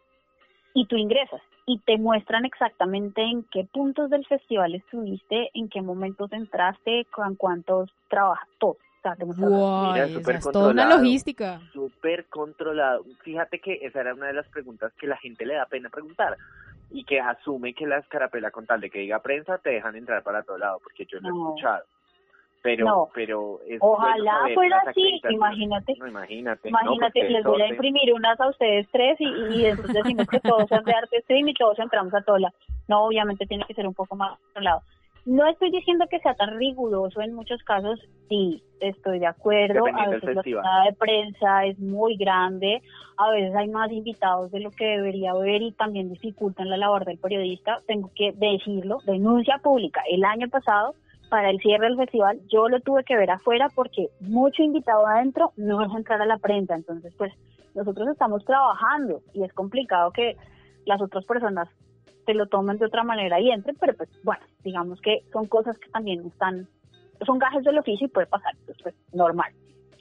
y tú ingresas y te muestran exactamente en qué puntos del festival estuviste, en qué momentos entraste, con cuántos trabajas, todo. Guau, Mira, esa súper es toda una logística. súper controlado. Fíjate que esa era una de las preguntas que la gente le da pena preguntar y que asume que la escarapela con tal de que diga prensa te dejan entrar para todo lado, porque yo lo he No. escuchado. Pero, No. pero es Ojalá bueno fuera así, imagínate. No, imagínate. no, Imagínate, porque les voy a imprimir unas a ustedes tres y, y entonces decimos que todos son de arte stream y todos entramos a toda la. No, obviamente tiene que ser un poco más controlado. No estoy diciendo que sea tan riguroso en muchos casos, sí, estoy de acuerdo. A veces la zona de prensa es muy grande, a veces hay más invitados de lo que debería haber y también dificultan la labor del periodista. Tengo que decirlo, denuncia pública. El año pasado para el cierre del festival, yo lo tuve que ver afuera porque mucho invitado adentro no es entrar a la prensa. Entonces, pues nosotros estamos trabajando y es complicado que las otras personas se lo tomen de otra manera y entren, pero pues bueno, digamos que son cosas que también están, son gajes del oficio y puede pasar, pues, pues normal.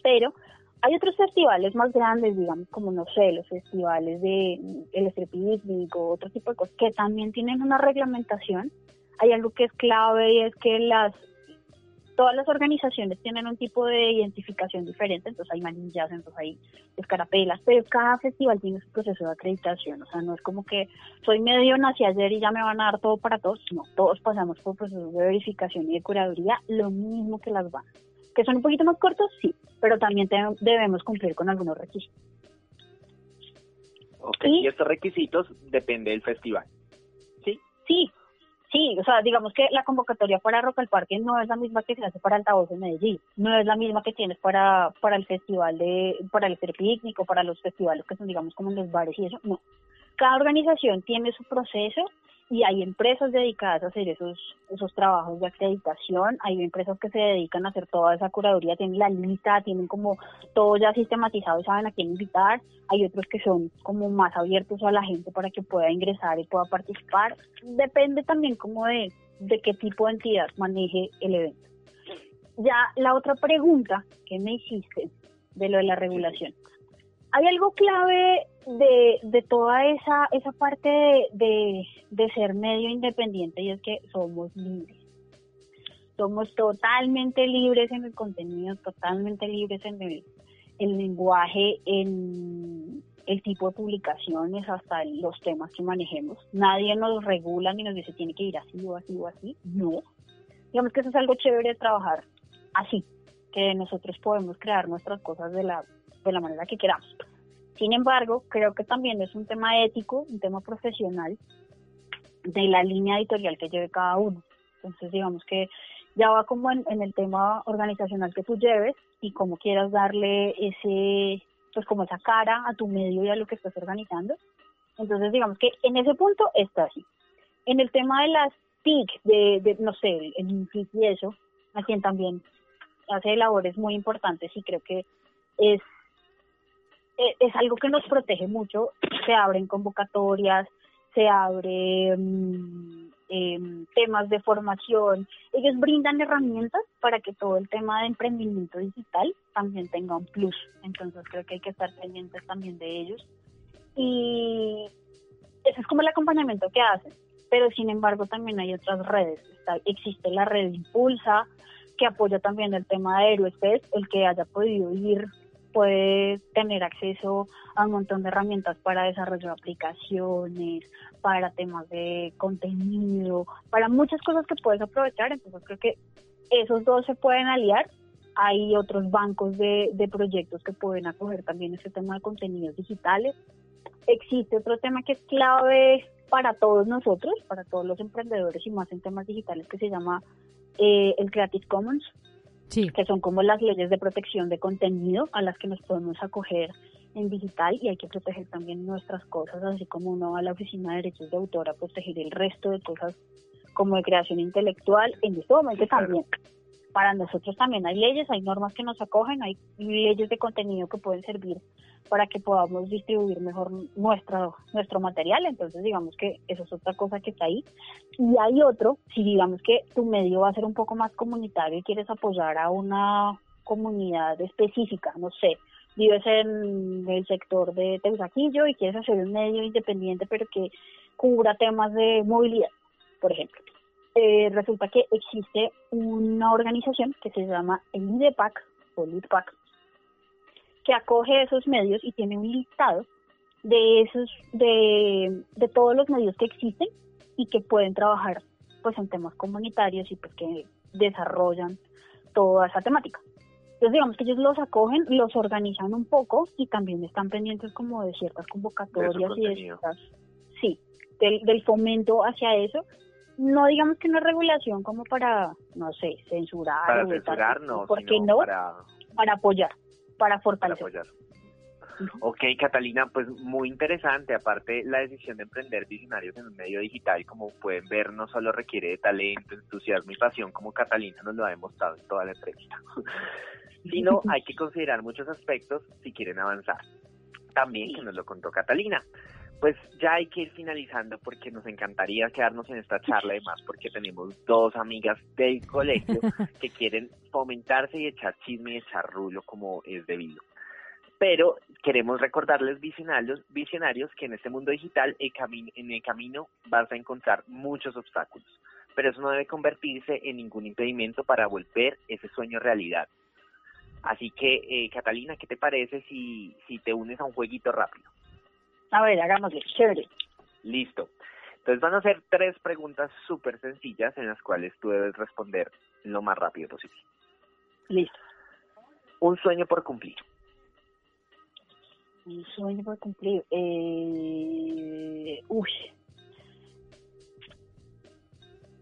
Pero hay otros festivales más grandes, digamos, como no sé, los festivales de el o otro tipo de cosas, que también tienen una reglamentación. Hay algo que es clave y es que las todas las organizaciones tienen un tipo de identificación diferente, entonces hay manillas, entonces hay escarapelas, pero cada festival tiene su proceso de acreditación, o sea, no es como que soy medio nací ayer y ya me van a dar todo para todos, no, todos pasamos por procesos de verificación y de curaduría, lo mismo que las bandas que son un poquito más cortos, sí, pero también debemos cumplir con algunos requisitos. y, estos requisitos depende del festival, ¿sí? Sí, sí, o sea, digamos que la convocatoria para Rock al Parque no es la misma que se hace para Altavoz en Medellín, no es la misma que tienes para, para el festival de, para el picnic o para los festivales que son, digamos, como en los bares y eso, no. Cada organización tiene su proceso y hay empresas dedicadas a hacer esos, esos trabajos de acreditación, hay empresas que se dedican a hacer toda esa curaduría, tienen la lista, tienen como todo ya sistematizado y saben a quién invitar, hay otros que son como más abiertos a la gente para que pueda ingresar y pueda participar, depende también como de, de qué tipo de entidad maneje el evento. Ya la otra pregunta que me hiciste de lo de la regulación. Hay algo clave de, de toda esa, esa parte de, de, ser medio independiente y es que somos libres. Somos totalmente libres en el contenido, totalmente libres en el, el lenguaje, en el tipo de publicaciones, hasta los temas que manejemos. Nadie nos regula ni nos dice tiene que ir así o así o así. No. Digamos que eso es algo chévere de trabajar así, que nosotros podemos crear nuestras cosas de la, de la manera que queramos. Sin embargo, creo que también es un tema ético, un tema profesional de la línea editorial que lleve cada uno. Entonces, digamos que ya va como en, el tema organizacional que tú lleves y cómo quieras darle ese, pues como esa cara a tu medio y a lo que estás organizando. Entonces, digamos que en ese punto está así. En el tema de las TIC, de, no sé, el TIC y eso, a quien también hace labores muy importantes y creo que es eh, es algo que nos protege mucho. Se abren convocatorias, se abren em, temas de formación. Ellos brindan herramientas para que todo el tema de emprendimiento digital también tenga un plus. Entonces creo que hay que estar pendientes también de ellos. Y ese es como el acompañamiento que hacen. Pero sin embargo también hay otras redes. existe la red Impulsa, que apoya también el tema de Aerospace, el que haya podido ir puede tener acceso a un montón de herramientas para desarrollo de aplicaciones, para temas de contenido, para muchas cosas que puedes aprovechar. Entonces creo que esos dos se pueden aliar. Hay otros bancos de, de proyectos que pueden acoger también ese tema de contenidos digitales. Existe otro tema que es clave para todos nosotros, para todos los emprendedores y más en temas digitales que se llama eh, el Creative Commons que son como las leyes de protección de contenido a las que nos podemos acoger en digital y hay que proteger también nuestras cosas, así como uno va a la oficina de derechos de autor a proteger el resto de cosas como de creación intelectual, en este momento también para nosotros también hay leyes, hay normas que nos acogen, hay leyes de contenido que pueden servir para que podamos distribuir mejor nuestro, nuestro material. Entonces, digamos que eso es otra cosa que está ahí. Y hay otro, si digamos que tu medio va a ser un poco más comunitario y quieres apoyar a una comunidad específica, no sé, vives en el sector de Teusaquillo y quieres hacer un medio independiente, pero que cubra temas de movilidad, por ejemplo eh, resulta que existe una organización que se llama el IDEPAC o LIDPAC, que acoge esos medios y tiene un listado de esos, de, de todos los medios que existen y que pueden trabajar pues en temas comunitarios y pues que desarrollan toda esa temática. Entonces digamos que ellos los acogen, los organizan un poco y también están pendientes como de ciertas convocatorias y de sí, del, del fomento hacia eso no digamos que una regulación como para, no sé, censurar. Para censurar, no, ¿por qué no? Para... apoyar, para fortalecer. Ok, Catalina, pues muy interesante. Aparte, la decisión de emprender visionarios en un medio digital, como pueden ver, no solo requiere de talento, entusiasmo y pasión, como Catalina nos lo ha demostrado en toda la entrevista, sino hay que considerar muchos aspectos si quieren avanzar. También, que nos lo contó Catalina. Pues ya hay que ir finalizando porque nos encantaría quedarnos en esta charla además porque tenemos dos amigas del colegio que quieren fomentarse y echar chisme y echar rulo como es debido pero queremos recordarles visionarios, visionarios que en este mundo digital en el camino vas a encontrar muchos obstáculos, pero eso no debe convertirse en ningún impedimento para volver ese sueño realidad. Así que, eh, Catalina, ¿qué te parece si, si te unes a un jueguito rápido? A ver, hagámosle, chévere. Listo. Entonces van a ser tres preguntas súper sencillas en las cuales tú debes responder lo más rápido posible. Listo. Un sueño por cumplir un sueño por cumplir. Eh, uy.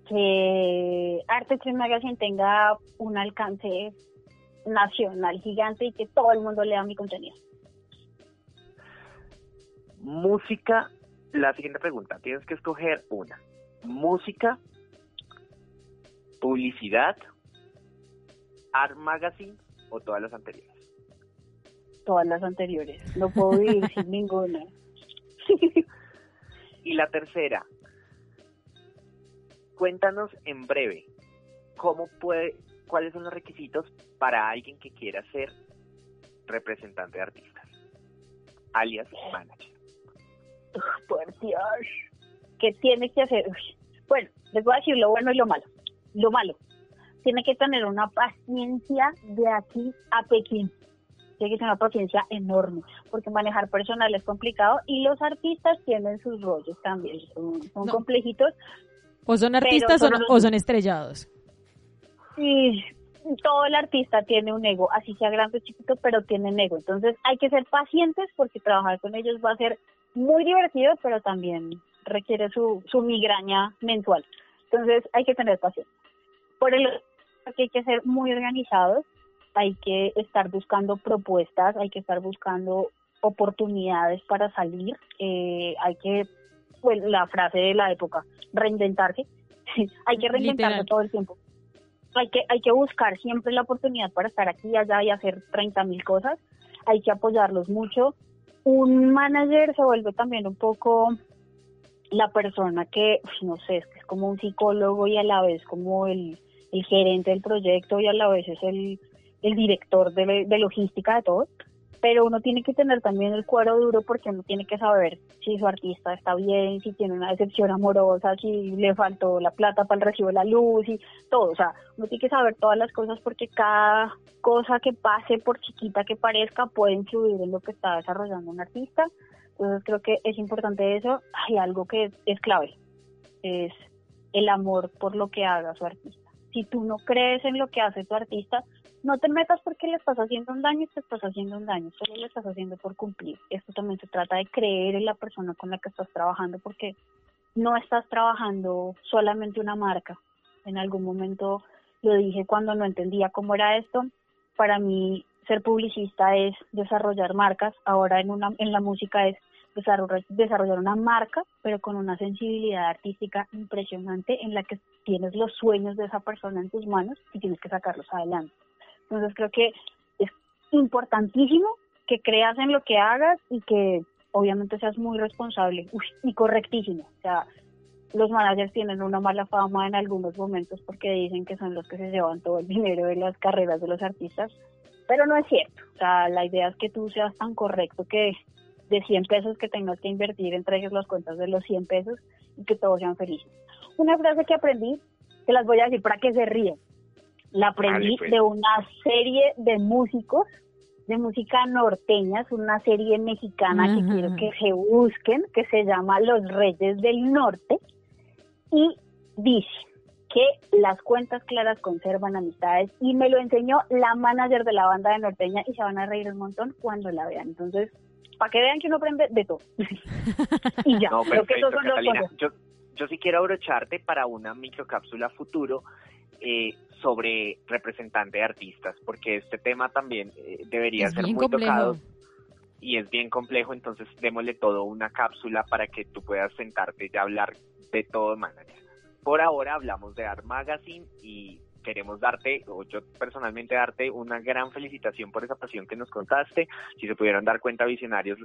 Que Arte Trend Magazine tenga un alcance nacional gigante y que todo el mundo lea mi contenido. Música, la siguiente pregunta, tienes que escoger una. Música, publicidad, Art Magazine o todas las anteriores todas las anteriores. No puedo vivir sin ninguna. y la tercera, cuéntanos en breve, ¿cómo puede, cuáles son los requisitos para alguien que quiera ser representante de artistas, alias manager? por Dios, ¿qué tiene que hacer? Bueno, les voy a decir lo bueno y lo malo. Lo malo, tiene que tener una paciencia de aquí a Pekín tiene que ser una paciencia enorme, porque manejar personal es complicado y los artistas tienen sus rollos también, son, complejitos. O son artistas o, son estrellados. Sí, todo el artista tiene un ego, así sea grande o chiquito, pero tienen ego. Entonces hay que ser pacientes porque trabajar con ellos va a ser muy divertido, pero también requiere su, su migraña mensual. Entonces hay que tener paciencia. Por el que hay que ser muy organizados, hay que estar buscando propuestas, hay que estar buscando oportunidades para salir, eh, hay que, pues la frase de la época, reinventarse, hay que reinventarse todo el tiempo. Hay que, hay que buscar siempre la oportunidad para estar aquí y allá y hacer 30 mil cosas, hay que apoyarlos mucho. Un manager se vuelve también un poco la persona que, no sé, es, es como un psicólogo y a la vez como el, el gerente del proyecto y a la vez es el, el director de, logística de todo, pero uno tiene que tener también el cuero duro porque uno tiene que saber si su artista está bien, si tiene una decepción amorosa, si le faltó la plata para el recibo de la luz y todo. O sea, uno tiene que saber todas las cosas porque cada cosa que pase, por chiquita que parezca, puede influir en lo que está desarrollando un artista. Entonces creo que es importante eso. Hay algo que es clave, es el amor por lo que haga su artista. Si tú no crees en lo que hace tu artista, no te metas porque le estás haciendo un daño y te estás haciendo un daño, solo le estás haciendo por cumplir. Esto también se trata de creer en la persona con la que estás trabajando porque no estás trabajando solamente una marca. En algún momento lo dije cuando no entendía cómo era esto. Para mí ser publicista es desarrollar marcas, ahora en, una, en la música es desarrollar una marca, pero con una sensibilidad artística impresionante en la que tienes los sueños de esa persona en tus manos y tienes que sacarlos adelante. Entonces creo que es importantísimo que creas en lo que hagas y que obviamente seas muy responsable y correctísimo. O sea, los managers tienen una mala fama en algunos momentos porque dicen que son los que se llevan todo el dinero de las carreras de los artistas, pero no es cierto. O sea, la idea es que tú seas tan correcto que de 100 pesos que tengas que invertir entregues las cuentas de los 100 pesos y que todos sean felices. Una frase que aprendí, que las voy a decir para que se ríen. La aprendí pues. de una serie de músicos de música norteña, es una serie mexicana que quiero que se busquen, que se llama Los Reyes del Norte, y dice que las cuentas claras conservan amistades, y me lo enseñó la manager de la banda de norteña, y se van a reír un montón cuando la vean. Entonces, para que vean que uno aprende de todo. y ya, creo que esos son los yo, yo sí quiero abrocharte para una microcápsula futuro eh, sobre representante de artistas, porque este tema también eh, debería ser muy tocado y es bien complejo, entonces démosle todo una cápsula para que tú puedas sentarte y hablar de todo de manera. Por ahora hablamos de Art Magazine y queremos darte, o yo personalmente darte una gran felicitación por esa pasión que nos contaste. Si se pudieran dar cuenta, visionarios,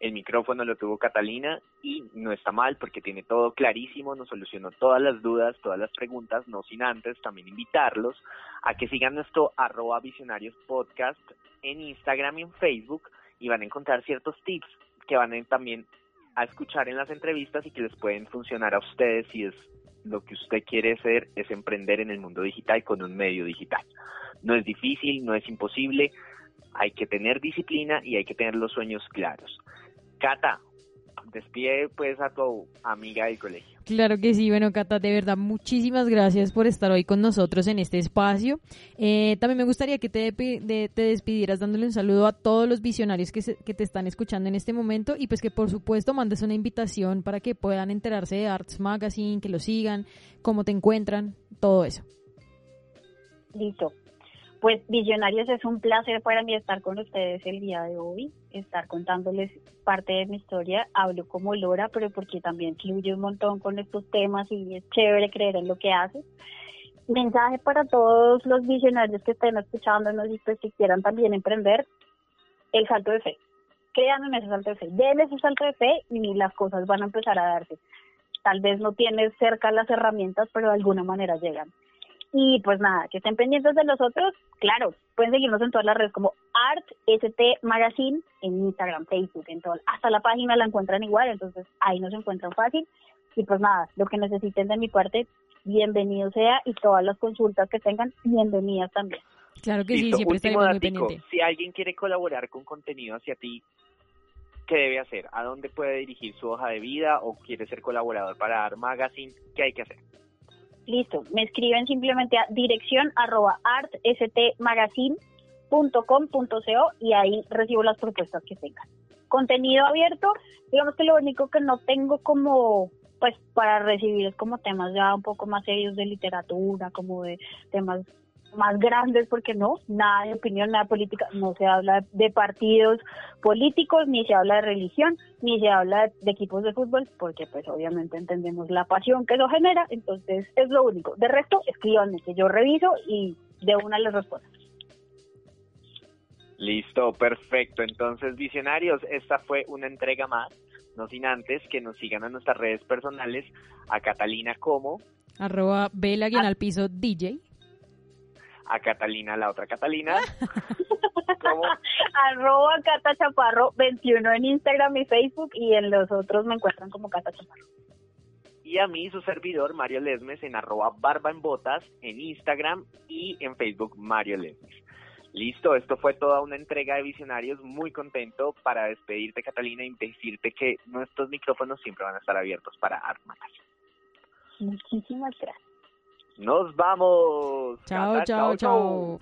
el micrófono lo tuvo Catalina y no está mal porque tiene todo clarísimo, nos solucionó todas las dudas, todas las preguntas, no sin antes también invitarlos a que sigan nuestro arroba visionarios podcast en Instagram y en Facebook y van a encontrar ciertos tips que van a, también a escuchar en las entrevistas y que les pueden funcionar a ustedes si es lo que usted quiere hacer es emprender en el mundo digital con un medio digital. No es difícil, no es imposible, hay que tener disciplina y hay que tener los sueños claros. Cata, despide pues a tu amiga del colegio. Claro que sí, bueno Cata, de verdad muchísimas gracias por estar hoy con nosotros en este espacio. Eh, también me gustaría que te, te, despidieras dándole un saludo a todos los visionarios que, que te están escuchando en este momento y pues que por supuesto mandes una invitación para que puedan enterarse de Arts Magazine, que lo sigan, cómo te encuentran, todo eso. Listo. Pues Visionarios es un placer para mí estar con ustedes el día de hoy, estar contándoles parte de mi historia. Hablo como Lora, pero porque también fluye un montón con estos temas y es chévere creer en lo que haces. Mensaje para todos los visionarios que estén escuchándonos y pues que quieran también emprender, el salto de fe. Créanme en ese salto de fe. Den ese salto de fe y las cosas van a empezar a darse. Tal vez no tienes cerca las herramientas, pero de alguna manera llegan. Y pues nada, que estén pendientes de nosotros. Claro, pueden seguirnos en todas las redes como Art ST Magazine en Instagram, Facebook, en todo. Hasta la página la encuentran igual, entonces ahí nos encuentran fácil. Y pues nada, lo que necesiten de mi parte, bienvenido sea y todas las consultas que tengan, bienvenidas también. Claro que sí, siempre estaremos muy pendientes. Si alguien quiere colaborar con contenido hacia ti, ¿qué debe hacer? ¿A dónde puede dirigir su hoja de vida o quiere ser colaborador para Art Magazine? ¿Qué hay que hacer? Listo, me escriben simplemente a dirección arroba artstmagazine.com.co y ahí recibo las propuestas que tengan. Contenido abierto, digamos que lo único que no tengo como pues para recibir es como temas ya un poco más serios de literatura, como de temas más grandes, porque no, nada de opinión, nada de política, no se habla de partidos políticos, ni se habla de religión, ni se habla de, equipos de fútbol, porque pues obviamente entendemos la pasión que eso genera, entonces es lo único. De resto, escríbanme, que yo reviso y de una les respondo. Listo, perfecto. Entonces, visionarios, esta fue una entrega más, no sin antes que nos sigan a nuestras redes personales, a Catalina como... Arroba Vela al piso DJ a Catalina, la otra Catalina. Arroba Cata Chaparro 21 en Instagram y Facebook y en los otros me encuentran como Cata Chaparro. Y a mí, su servidor, Mario Lesmes, en arroba barba en botas, en Instagram y en Facebook, Mario Lesmes. Listo, esto fue toda una entrega de visionarios, muy contento para despedirte, Catalina, y decirte que nuestros micrófonos siempre van a estar abiertos para Armas. Muchísimas gracias. Nos vamos. chao, chao. chao.